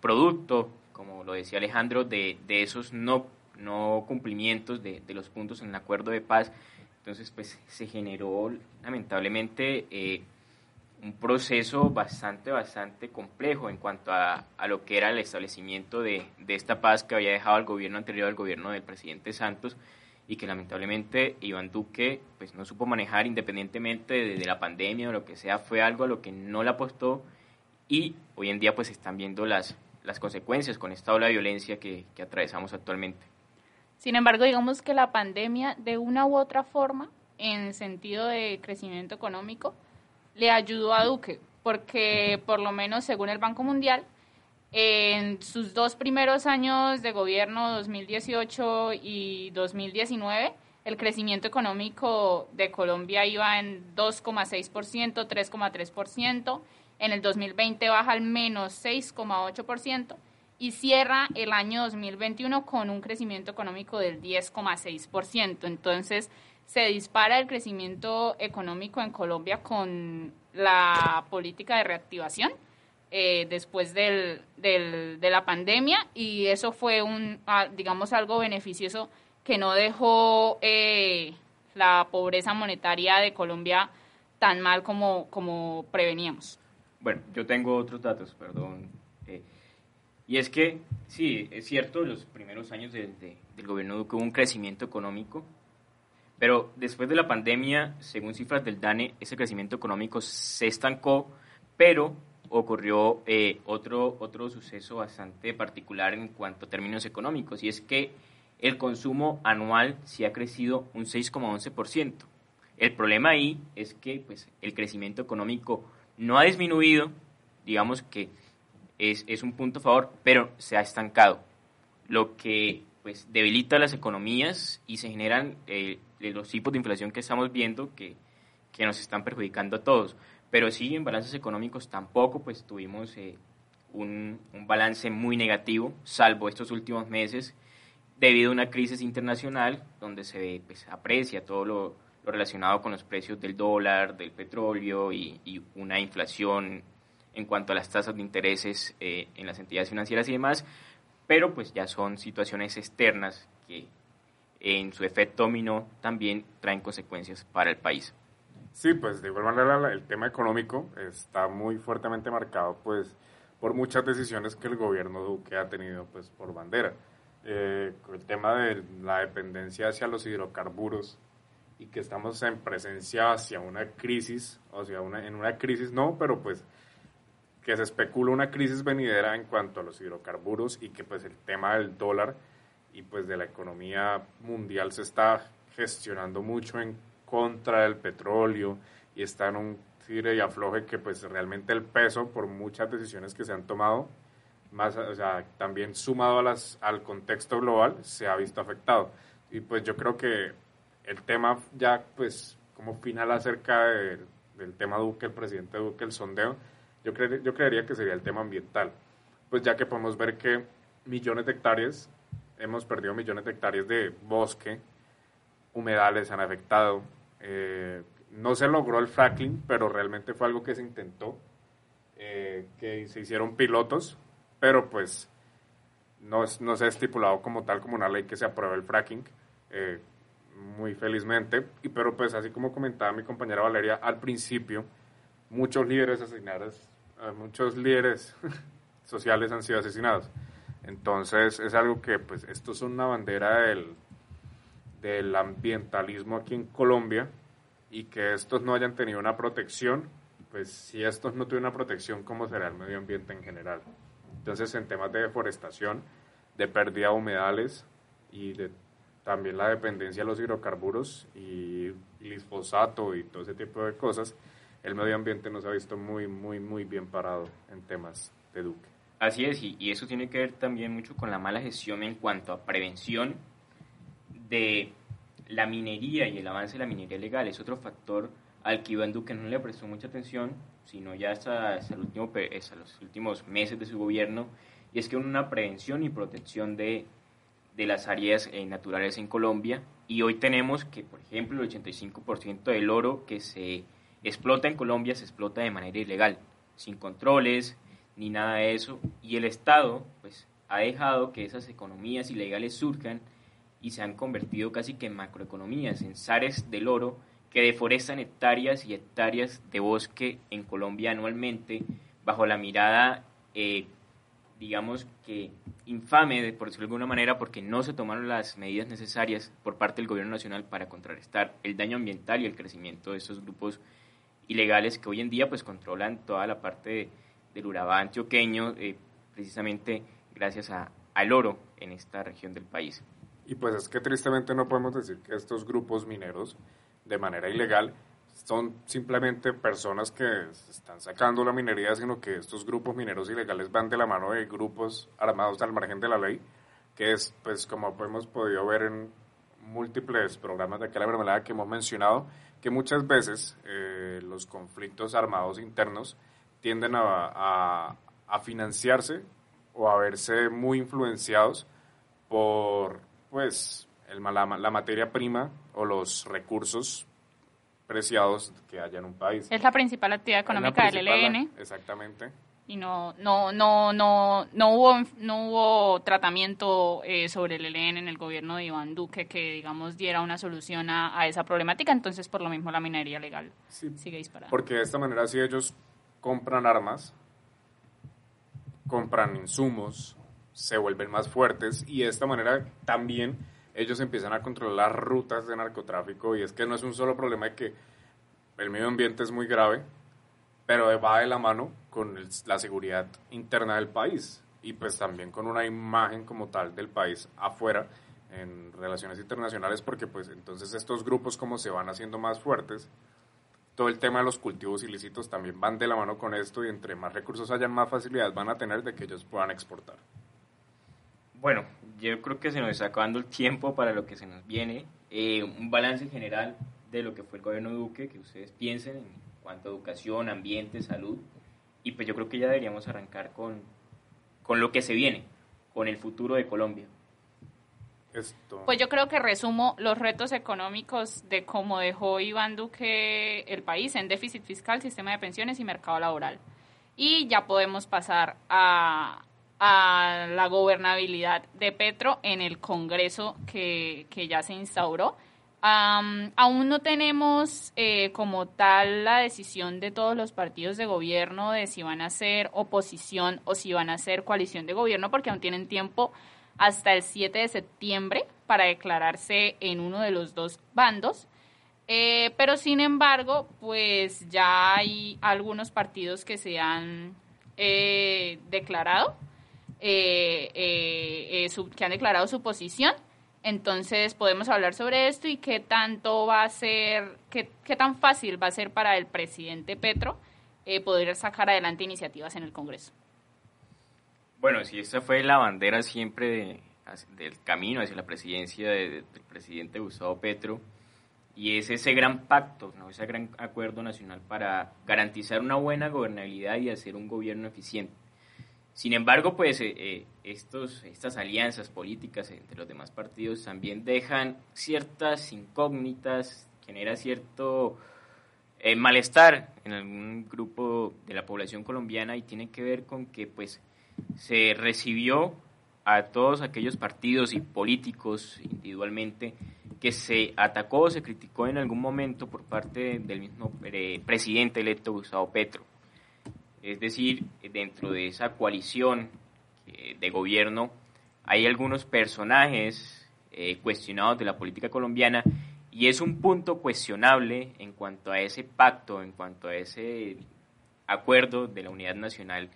producto, como lo decía Alejandro, de, de esos no no cumplimientos de, los puntos en el acuerdo de paz. Entonces, pues se generó lamentablemente eh, un proceso bastante, bastante complejo en cuanto a, lo que era el establecimiento de, esta paz que había dejado el gobierno anterior al gobierno del presidente Santos y que lamentablemente Iván Duque pues no supo manejar independientemente de, la pandemia o lo que sea, fue algo a lo que no le apostó y hoy en día pues están viendo las, las consecuencias con esta ola de violencia que atravesamos actualmente. Sin embargo, digamos que la pandemia, de una u otra forma, en sentido de crecimiento económico, le ayudó a Duque, porque por lo menos según el Banco Mundial, en sus dos primeros años de gobierno, 2018 y 2019, el crecimiento económico de Colombia iba en 2,6%, 3,3%, en el 2020 baja al menos 6,8%, y cierra el año 2021 con un crecimiento económico del 10,6%. Entonces, se dispara el crecimiento económico en Colombia con la política de reactivación eh, después del, de la pandemia y eso fue un, digamos, algo beneficioso que no dejó eh, la pobreza monetaria de Colombia tan mal como preveníamos. Bueno, yo tengo otros datos, perdón, y es que, sí, es cierto, los primeros años del gobierno Duque hubo un crecimiento económico, pero después de la pandemia, según cifras del DANE, ese crecimiento económico se estancó, pero ocurrió eh, otro, otro suceso bastante particular en cuanto a términos económicos, y es que el consumo anual sí ha crecido un 6,11%. El problema ahí es que pues, el crecimiento económico no ha disminuido, digamos que es, un punto a favor, pero se ha estancado, lo que pues debilita las economías y se generan eh, los tipos de inflación que estamos viendo que, que, nos están perjudicando a todos. Pero sí, en balances económicos tampoco pues tuvimos eh, un, un, balance muy negativo, salvo estos últimos meses, debido a una crisis internacional donde se pues, aprecia todo lo, relacionado con los precios del dólar, del petróleo y, y una inflación en cuanto a las tasas de intereses eh, en las entidades financieras y demás, pero pues ya son situaciones externas que en su efecto dominó también traen consecuencias para el país. Sí, pues de igual manera el tema económico está muy fuertemente marcado pues por muchas decisiones que el gobierno Duque ha tenido pues por bandera. Eh, el tema de la dependencia hacia los hidrocarburos y que estamos en presencia hacia una crisis, o sea, una, en una crisis no, pero pues que se especula una crisis venidera en cuanto a los hidrocarburos y que pues el tema del dólar y pues de la economía mundial se está gestionando mucho en contra del petróleo y está en un tire y afloje que pues realmente el peso por muchas decisiones que se han tomado más o sea también sumado a las al contexto global se ha visto afectado. Y pues yo creo que el tema ya pues como final acerca del tema Duque el presidente Duque el sondeo yo, yo creería que sería el tema ambiental, pues ya que podemos ver que millones de hectáreas, hemos perdido millones de hectáreas de bosque, humedales han afectado. Eh, no se logró el fracking, pero realmente fue algo que se intentó, eh, que se hicieron pilotos, pero pues no, no se ha estipulado como tal, como una ley que se apruebe el fracking, eh, muy felizmente, y, pero pues así como comentaba mi compañera Valeria, al principio muchos líderes asesinados, eh, muchos líderes sociales han sido asesinados. Entonces es algo que pues esto es una bandera del, del ambientalismo aquí en Colombia y que estos no hayan tenido una protección, pues si estos no tuvieron una protección, ¿cómo será el medio ambiente en general? Entonces en temas de deforestación, de pérdida de humedales y de también la dependencia de los hidrocarburos y glifosato y todo ese tipo de cosas, el medio ambiente nos ha visto muy, muy, muy bien parado en temas de Duque. Así es, y, y eso tiene que ver también mucho con la mala gestión en cuanto a prevención de la minería y el avance de la minería legal. Es otro factor al que Iván Duque no le prestó mucha atención, sino ya hasta, hasta, el último, hasta los últimos meses de su gobierno, y es que una prevención y protección de, de las áreas eh, naturales en Colombia, y hoy tenemos que, por ejemplo, el 85% del oro que se explota en Colombia se explota de manera ilegal, sin controles ni nada de eso, y el Estado pues ha dejado que esas economías ilegales surjan y se han convertido casi que en macroeconomías, en zares del oro que deforestan hectáreas y hectáreas de bosque en Colombia anualmente bajo la mirada, eh, digamos que infame, por decirlo de alguna manera, porque no se tomaron las medidas necesarias por parte del gobierno nacional para contrarrestar el daño ambiental y el crecimiento de estos grupos ilegales que hoy en día pues controlan toda la parte de, del Urabá antioqueño, eh, precisamente gracias a, al oro en esta región del país. Y pues es que tristemente no podemos decir que estos grupos mineros de manera ilegal son simplemente personas que están sacando la minería, sino que estos grupos mineros ilegales van de la mano de grupos armados al margen de la ley, que es, pues como hemos podido ver en múltiples programas de aquí a la mermelada que hemos mencionado, que muchas veces eh, los conflictos armados internos tienden a, a, a financiarse o a verse muy influenciados por pues el, la, la, materia prima o los recursos preciados que haya en un país. Es la principal actividad económica del ELN. Exactamente. Y no, no, no, no, no hubo, no hubo tratamiento eh, sobre el ELN en el gobierno de Iván Duque que, digamos, diera una solución a, a esa problemática. Entonces, por lo mismo, la minería legal sí, sigue disparada. Porque de esta manera, si ellos compran armas, compran insumos, se vuelven más fuertes y de esta manera también ellos empiezan a controlar rutas de narcotráfico y es que no es un solo problema de que el medio ambiente es muy grave, pero va de la mano con la seguridad interna del país y pues también con una imagen como tal del país afuera en relaciones internacionales porque pues entonces estos grupos como se van haciendo más fuertes todo el tema de los cultivos ilícitos también van de la mano con esto y entre más recursos hayan más facilidades van a tener de que ellos puedan exportar. Bueno, yo creo que se nos está acabando el tiempo para lo que se nos viene. Eh, un balance general de lo que fue el gobierno Duque, que ustedes piensen en cuanto a educación, ambiente, salud. Y pues yo creo que ya deberíamos arrancar con, con lo que se viene, con el futuro de Colombia. Esto. Pues yo creo que resumo los retos económicos de cómo dejó Iván Duque el país en déficit fiscal, sistema de pensiones y mercado laboral. Y ya podemos pasar a, a la gobernabilidad de Petro en el Congreso que, que ya se instauró. Um, aún no tenemos eh, como tal la decisión de todos los partidos de gobierno de si van a ser oposición o si van a ser coalición de gobierno, porque aún tienen tiempo hasta el 7 de septiembre para declararse en uno de los dos bandos. Eh, pero sin embargo, pues ya hay algunos partidos que se han eh, declarado eh, eh, eh, que han declarado su posición. Entonces podemos hablar sobre esto y qué tanto va a ser, qué, qué tan fácil va a ser para el presidente Petro poder sacar adelante iniciativas en el Congreso. Bueno, si esta fue la bandera siempre de, del camino hacia la presidencia de, de, del presidente Gustavo Petro, y es ese gran pacto, ¿no? ese gran acuerdo nacional para garantizar una buena gobernabilidad y hacer un gobierno eficiente Sin embargo, pues eh, eh, estos, estas alianzas políticas entre los demás partidos también dejan ciertas incógnitas, genera cierto eh, malestar en algún grupo de la población colombiana y tiene que ver con que pues se recibió a todos aquellos partidos y políticos individualmente que se atacó o se criticó en algún momento por parte del mismo presidente electo Gustavo Petro. Es decir, dentro de esa coalición eh, de gobierno hay algunos personajes eh, cuestionados de la política colombiana y es un punto cuestionable en cuanto a ese pacto, en cuanto a ese acuerdo de la unidad nacional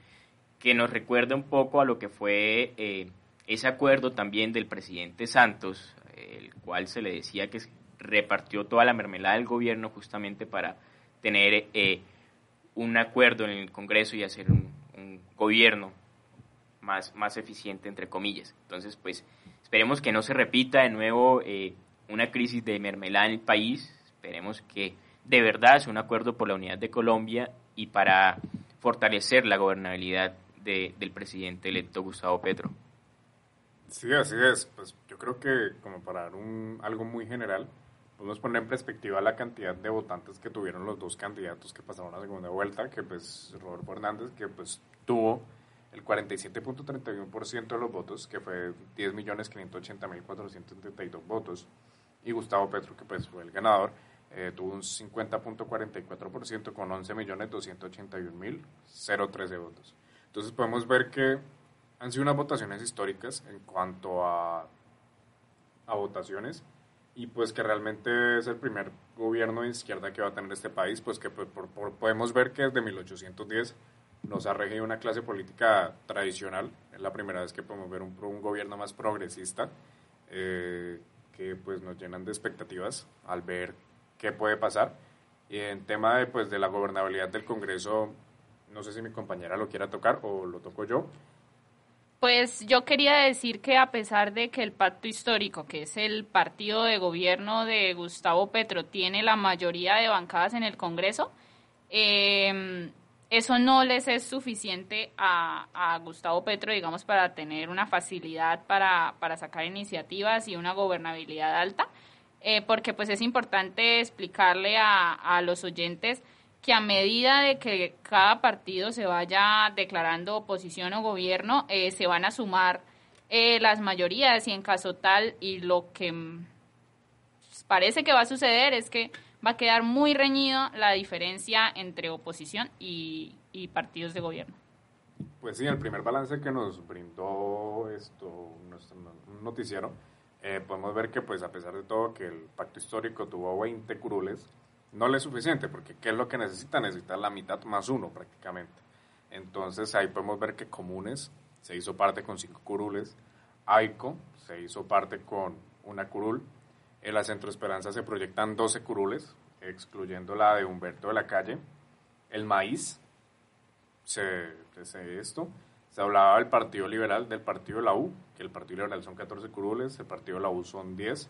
que nos recuerda un poco a lo que fue eh, ese acuerdo también del presidente Santos, el cual se le decía que repartió toda la mermelada del gobierno justamente para tener un acuerdo en el Congreso y hacer un, gobierno más, más eficiente, entre comillas. Entonces, pues esperemos que no se repita de nuevo eh, una crisis de mermelada en el país. Esperemos que de verdad sea un acuerdo por la unidad de Colombia y para fortalecer la gobernabilidad del presidente electo Gustavo Petro. Sí, así es. Pues yo creo que como para un, algo muy general, podemos poner en perspectiva la cantidad de votantes que tuvieron los dos candidatos que pasaron a la segunda vuelta, que pues Rodolfo Hernández, que pues tuvo el 47.31% de los votos, que fue 10.580.472 votos, y Gustavo Petro, que pues fue el ganador, eh, tuvo un 50.44% con 11.281.013 votos. Entonces podemos ver que han sido unas votaciones históricas en cuanto a, a votaciones y pues que realmente es el primer gobierno de izquierda que va a tener este país, pues que podemos ver que desde 1810 nos ha regido una clase política tradicional, es la primera vez que podemos ver un, un gobierno más progresista, eh, que pues nos llenan de expectativas al ver qué puede pasar. Y en tema de, pues, de la gobernabilidad del Congreso, no sé si mi compañera lo quiera tocar o lo toco yo. Pues yo quería decir que a pesar de que el pacto histórico, que es el partido de gobierno de Gustavo Petro, tiene la mayoría de bancadas en el Congreso, em, eso no les es suficiente a, Gustavo Petro, digamos, para tener una facilidad para, sacar iniciativas y una gobernabilidad alta, eh, porque pues es importante explicarle a, a los oyentes que a medida de que cada partido se vaya declarando oposición o gobierno, eh, se van a sumar eh, las mayorías y en caso tal, y lo que parece que va a suceder es que va a quedar muy reñido la diferencia entre oposición y, partidos de gobierno. Pues sí, el primer balance que nos brindó esto, un noticiero, eh, podemos ver que pues a pesar de todo que el pacto histórico tuvo 20 curules, no le es suficiente, porque ¿qué es lo que necesita? Necesita la mitad más uno prácticamente. Entonces ahí podemos ver que Comunes se hizo parte con cinco curules, AICO se hizo parte con una curul, en la Centro Esperanza se proyectan 12 curules, excluyendo la de Humberto de la Calle, el maíz, se, esto, se hablaba del Partido Liberal, del Partido de la U, que el Partido Liberal son 14 curules, el Partido de la U son 10,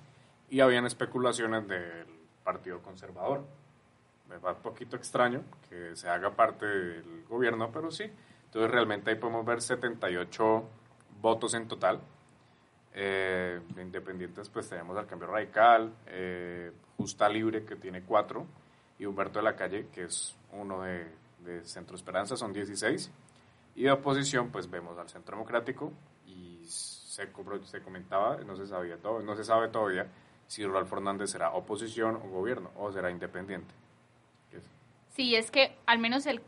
y habían especulaciones del Partido Conservador. Me va un poquito extraño que se haga parte del gobierno, pero sí. Entonces realmente ahí podemos ver 78 votos en total. Eh, independientes pues tenemos al Cambio Radical, eh, Justa Libre que tiene 4 y Humberto de la Calle que es uno de, de Centro Esperanza, son 16. Y de oposición pues vemos al Centro Democrático y se, se comentaba, no se, sabía todo, no se sabe todavía si Rodolfo Hernández será oposición o gobierno o será independiente. Sí, es que al menos el,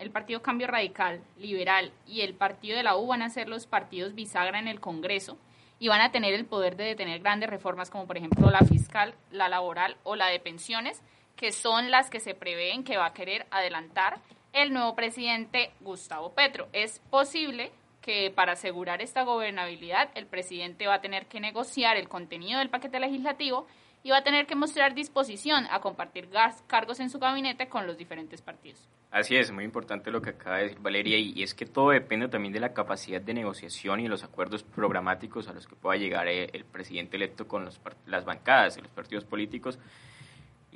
el Partido Cambio Radical, Liberal y el Partido de la U van a ser los partidos bisagra en el Congreso y van a tener el poder de detener grandes reformas como por ejemplo la fiscal, la laboral o la de pensiones, que son las que se prevén que va a querer adelantar el nuevo presidente Gustavo Petro. Es posible que para asegurar esta gobernabilidad el presidente va a tener que negociar el contenido del paquete legislativo y va a tener que mostrar disposición a compartir cargos en su gabinete con los diferentes partidos. Así es, muy importante lo que acaba de decir Valeria, y, es que todo depende también de la capacidad de negociación y los acuerdos programáticos a los que pueda llegar eh, el, presidente electo con las bancadas y los partidos políticos.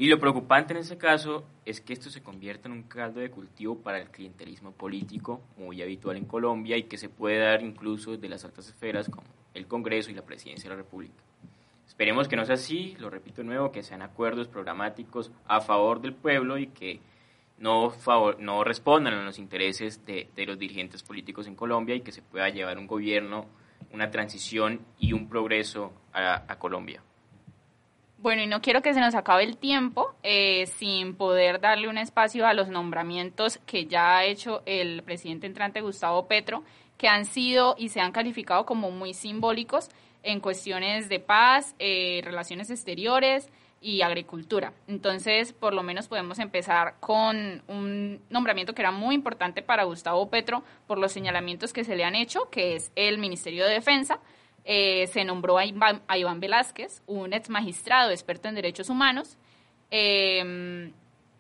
Y lo preocupante en ese caso es que esto se convierta en un caldo de cultivo para el clientelismo político muy habitual en Colombia y que se puede dar incluso de las altas esferas como el Congreso y la Presidencia de la República. Esperemos que no sea así, lo repito de nuevo, que sean acuerdos programáticos a favor del pueblo y que no, favor, no respondan a los intereses de, los dirigentes políticos en Colombia y que se pueda llevar un gobierno, una transición y un progreso a Colombia. Bueno, y no quiero que se nos acabe el tiempo eh, sin poder darle un espacio a los nombramientos que ya ha hecho el presidente entrante Gustavo Petro, que han sido y se han calificado como muy simbólicos en cuestiones de paz, eh, relaciones exteriores y agricultura. Entonces, por lo menos podemos empezar con un nombramiento que era muy importante para Gustavo Petro por los señalamientos que se le han hecho, que es el Ministerio de Defensa, eh, se nombró a Iván, a Iván, Velázquez, un ex magistrado experto en derechos humanos. Eh,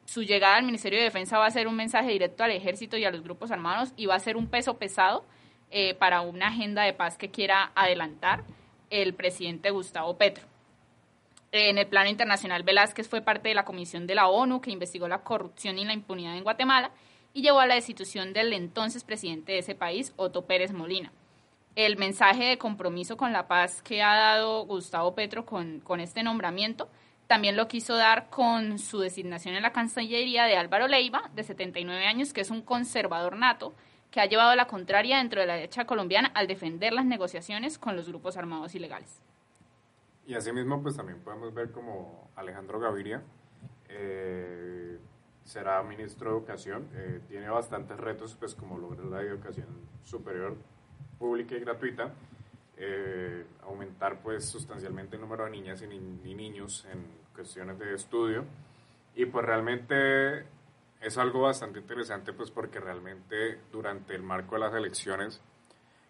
su llegada al Ministerio de Defensa va a ser un mensaje directo al ejército y a los grupos armados y va a ser un peso pesado eh, para una agenda de paz que quiera adelantar el presidente Gustavo Petro. En el plano internacional, Velázquez fue parte de la comisión de la ONU que investigó la corrupción y la impunidad en Guatemala y llevó a la destitución del entonces presidente de ese país, Otto Pérez Molina el mensaje de compromiso con la paz que ha dado Gustavo Petro con, con este nombramiento. También lo quiso dar con su designación en la Cancillería de Álvaro Leiva, de 79 años, que es un conservador nato, que ha llevado la contraria dentro de la derecha colombiana al defender las negociaciones con los grupos armados ilegales. Y asimismo, pues también podemos ver como Alejandro Gaviria eh, será ministro de Educación. Eh, tiene bastantes retos, pues como lograr la educación superior pública y gratuita, eh, aumentar pues sustancialmente el número de niñas y, ni niños en cuestiones de estudio. Y pues realmente es algo bastante interesante pues porque realmente durante el marco de las elecciones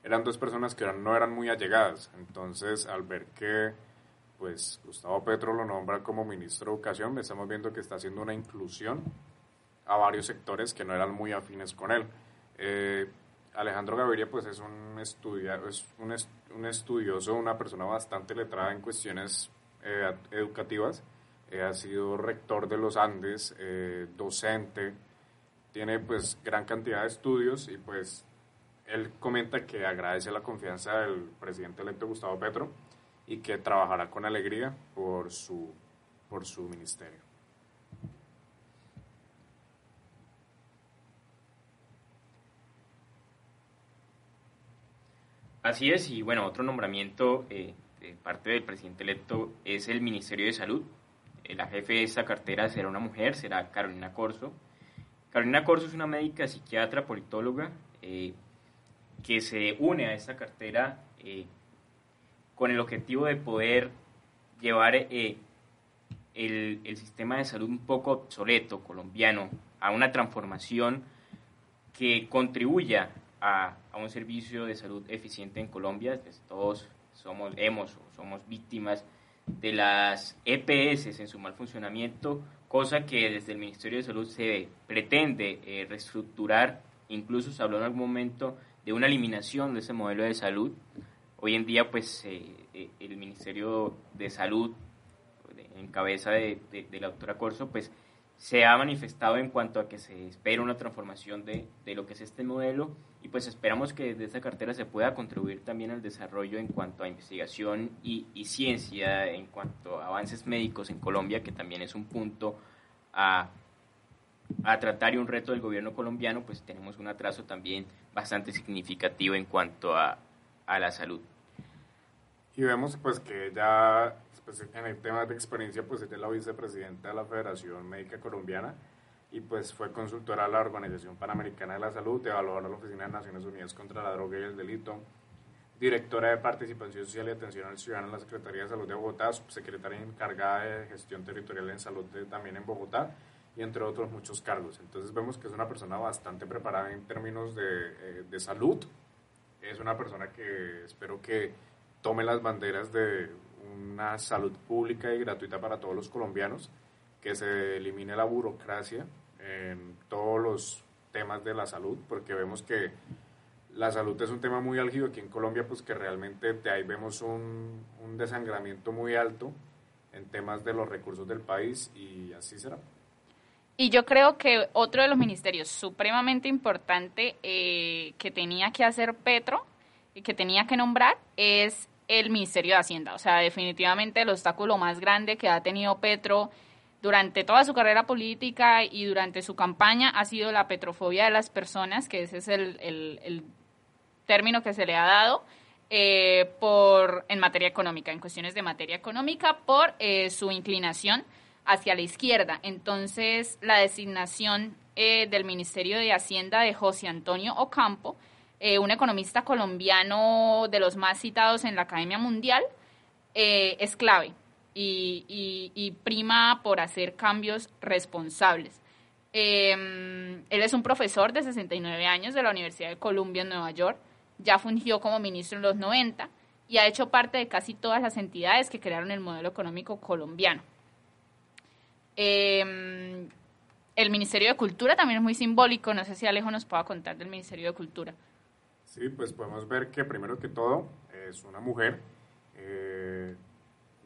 eran dos personas que no eran muy allegadas. Entonces al ver que pues Gustavo Petro lo nombra como ministro de Educación estamos viendo que está haciendo una inclusión a varios sectores que no eran muy afines con él. Eh, Alejandro Gaviria pues es un, estudia, es un, un, estudioso, una persona bastante letrada en cuestiones eh, educativas. Eh, ha sido rector de los Andes, eh, docente, tiene pues gran cantidad de estudios y pues él comenta que agradece la confianza del presidente electo Gustavo Petro y que trabajará con alegría por su, por su ministerio. Así es, y bueno, otro nombramiento eh, de parte del presidente electo es el Ministerio de Salud. Eh, la jefe de esa cartera será una mujer, será Carolina Corso. Carolina Corso es una médica psiquiatra, politóloga, eh, que se une a esta cartera con el objetivo de poder llevar el, el sistema de salud un poco obsoleto colombiano a una transformación que contribuya a, un servicio de salud eficiente en Colombia. Pues, todos somos, hemos somos víctimas de las EPS en su mal funcionamiento, cosa que desde el Ministerio de Salud se pretende eh, reestructurar. Incluso se habló en algún momento de una eliminación de ese modelo de salud. Hoy en día, pues, eh, eh, el Ministerio de Salud, en cabeza de, de la doctora Corso, pues, se ha manifestado en cuanto a que se espera una transformación de, de, lo que es este modelo y pues esperamos que desde esta cartera se pueda contribuir también al desarrollo en cuanto a investigación y, ciencia, en cuanto a avances médicos en Colombia, que también es un punto a, a tratar y un reto del gobierno colombiano, pues tenemos un atraso también bastante significativo en cuanto a, a la salud. Y vemos pues que ya pues, en el tema de experiencia, pues ella es la vicepresidenta de la Federación Médica Colombiana y pues fue consultora de la Organización Panamericana de la Salud, evaluadora de la Oficina de Naciones Unidas contra la Droga y el Delito, directora de Participación Social y Atención al Ciudadano en la Secretaría de Salud de Bogotá, subsecretaria encargada de Gestión Territorial en Salud también en Bogotá y entre otros muchos cargos. Entonces vemos que es una persona bastante preparada en términos de, eh, de salud, es una persona que espero que tome las banderas de una salud pública y gratuita para todos los colombianos, que se elimine la burocracia en todos los temas de la salud, porque vemos que la salud es un tema muy álgido aquí en Colombia, pues que realmente de ahí vemos un, un desangramiento muy alto en temas de los recursos del país y así será. Y yo creo que otro de los ministerios supremamente importante eh, que tenía que hacer Petro y que tenía que nombrar es el Ministerio de Hacienda. O sea, definitivamente el obstáculo más grande que ha tenido Petro durante toda su carrera política y durante su campaña ha sido la petrofobia de las personas, que ese es el, el, término que se le ha dado. Eh, por en materia económica, en cuestiones de materia económica, por eh, su inclinación hacia la izquierda. Entonces, la designación eh, del Ministerio de Hacienda de José Antonio Ocampo, un economista colombiano de los más citados en la Academia Mundial, es clave y, prima por hacer cambios responsables. él es un profesor de 69 años de la Universidad de Columbia en Nueva York ya fungió como ministro en los 90 y ha hecho parte de casi todas las entidades que crearon el modelo económico colombiano. Em, el Ministerio de Cultura también es muy simbólico, no sé si Alejo nos pueda contar del Ministerio de Cultura. Sí, pues podemos ver que primero que todo es una mujer eh,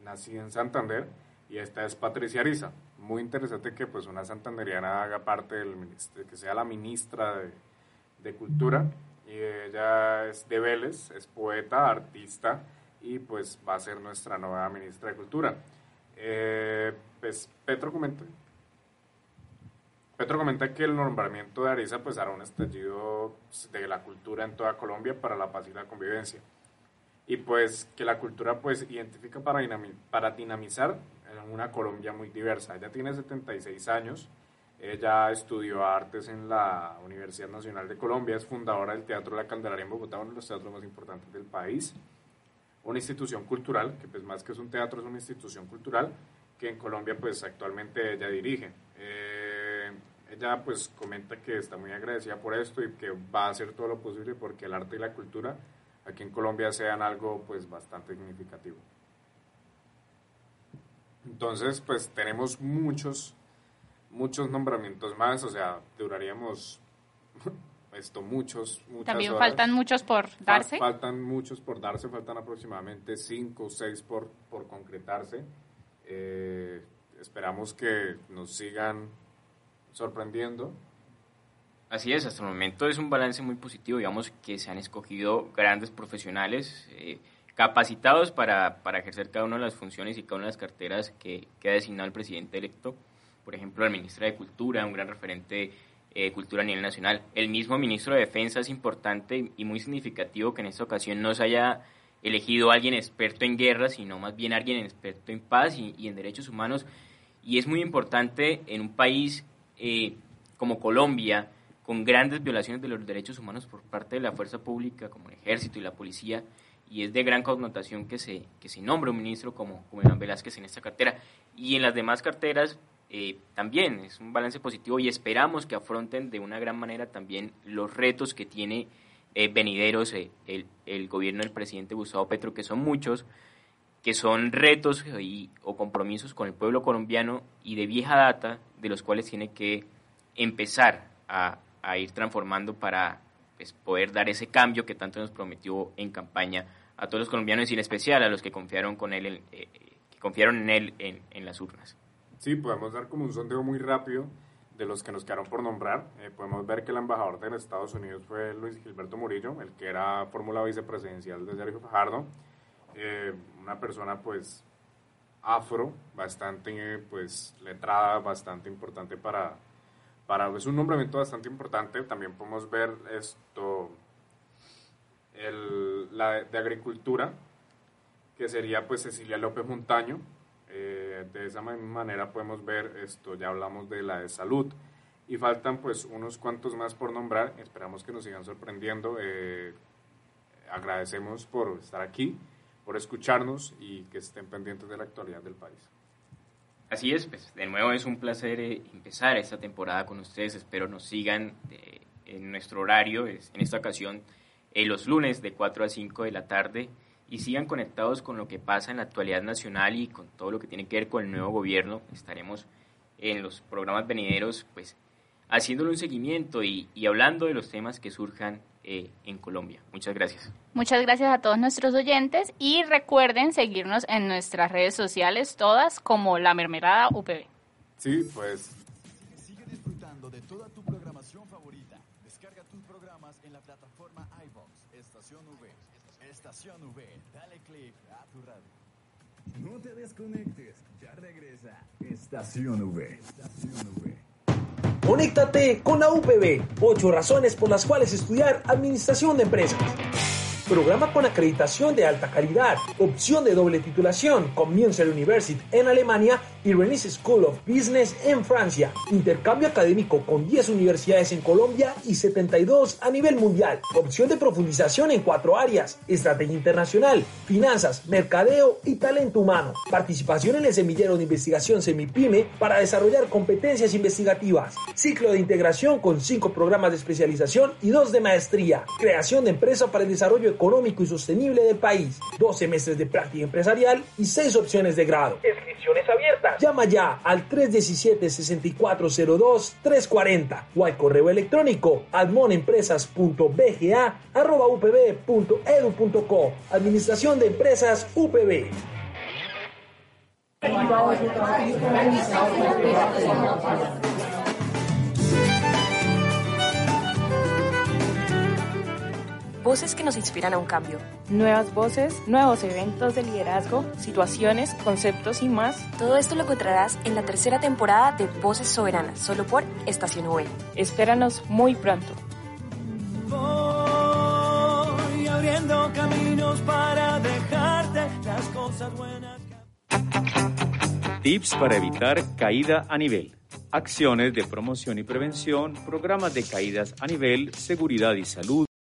nacida en Santander y esta es Patricia Ariza. Muy interesante que pues una santanderiana haga parte del ministerio, que sea la ministra de, de Cultura y ella es de Vélez, es poeta, artista y pues va a ser nuestra nueva ministra de Cultura. Eh, pues Petro comenta, Petro comenta que el nombramiento de Ariza pues hará un estallido de la cultura en toda Colombia para la paz y la convivencia. Y pues que la cultura pues identifica para, para dinamizar una Colombia muy diversa. Ella tiene 76 años, ella estudió artes en la Universidad Nacional de Colombia, es fundadora del Teatro La Candelaria en Bogotá, uno de los teatros más importantes del país. Una institución cultural, que pues más que es un teatro, es una institución cultural que en Colombia pues actualmente ella dirige. Eh, ella pues comenta que está muy agradecida por esto y que va a hacer todo lo posible porque el arte y la cultura aquí en Colombia sean algo pues bastante significativo. Entonces pues tenemos muchos muchos nombramientos más, o sea, duraríamos esto muchos, muchas También faltan muchos por darse. faltan muchos por darse, faltan aproximadamente cinco o seis por, por concretarse. Eh, esperamos que nos sigan sorprendiendo. Así es, hasta el momento es un balance muy positivo, digamos que se han escogido grandes profesionales eh, capacitados para, para, ejercer cada una de las funciones y cada una de las carteras que, que ha designado el presidente electo por ejemplo, la ministra de Cultura, un gran referente de cultura a nivel nacional. El mismo ministro de Defensa es importante y muy significativo que en esta ocasión no se haya elegido alguien experto en guerra, sino más bien alguien experto en paz y, en derechos humanos. Y es muy importante en un país eh, como Colombia, con grandes violaciones de los derechos humanos por parte de la fuerza pública, como el ejército y la policía, y es de gran connotación que se, que se nombre un ministro como, como Velázquez en esta cartera. Y en las demás carteras, eh, también es un balance positivo y esperamos que afronten de una gran manera también los retos que tiene eh, venideros eh, el, el, gobierno del presidente Gustavo Petro, que son muchos, que son retos y, o compromisos con el pueblo colombiano y de vieja data, de los cuales tiene que empezar a, a ir transformando para pues, poder dar ese cambio que tanto nos prometió en campaña a todos los colombianos y en especial a los que confiaron, con él, que confiaron en él en, en las urnas. Sí, podemos dar como un sondeo muy rápido de los que nos quedaron por nombrar. Eh, podemos ver que el embajador de Estados Unidos fue Luis Gilberto Murillo, el que era fórmula vicepresidencial de Sergio Fajardo. Eh, una persona pues afro, bastante pues letrada, bastante importante para, para es un nombramiento bastante importante. También podemos ver esto, el, la de agricultura, que sería pues Cecilia López Montaño, eh, de esa manera podemos ver esto, ya hablamos de la de salud. Y faltan pues unos cuantos más por nombrar, esperamos que nos sigan sorprendiendo, eh, agradecemos por estar aquí, por escucharnos y que estén pendientes de la actualidad del país. Así es, pues de nuevo es un placer eh, empezar esta temporada con ustedes, espero nos sigan en nuestro horario, en esta ocasión los lunes de 4 a 5 de la tarde y sigan conectados con lo que pasa en la actualidad nacional y con todo lo que tiene que ver con el nuevo gobierno. Estaremos en los programas venideros pues haciéndole un seguimiento y, y hablando de los temas que surjan eh, en Colombia. Muchas gracias. Muchas gracias a todos nuestros oyentes y recuerden seguirnos en nuestras redes sociales todas como La Mermelada UPB. Sí, pues Sigue disfrutando de toda tu programación favorita. Descarga tus programas en la plataforma iVox, Estación V. Estación V, dale click a tu radio. No te desconectes, ya regresa Estación V. Estación V. Conéctate con la UPB. Ocho razones por las cuales estudiar Administración de Empresas. Programa con acreditación de alta calidad. Opción de doble titulación con Münster University en Alemania y Rennes School of Business en Francia. Intercambio académico con 10 universidades en Colombia y 72 a nivel mundial. Opción de profundización en cuatro áreas. Estrategia internacional, finanzas, mercadeo y talento humano. Participación en el semillero de investigación Semipyme para desarrollar competencias investigativas. Ciclo de integración con 5 programas de especialización y 2 de maestría. Creación de empresa para el desarrollo económico y sostenible del país. 2 semestres de práctica empresarial y 6 opciones de grado. Inscripciones abiertas. Llama ya al 317-6402-340 o al correo electrónico admonempresas.bga.upb.edu.co. Administración de Empresas UPB. Voces que nos inspiran a un cambio. Nuevas voces, nuevos eventos de liderazgo, situaciones, conceptos y más. Todo esto lo encontrarás en la tercera temporada de Voces Soberanas, solo por Estación V. Espéranos muy pronto. Voy abriendo caminos para dejarte las cosas buenas. Tips para evitar caída a nivel. Acciones de promoción y prevención, programas de caídas a nivel, seguridad y salud.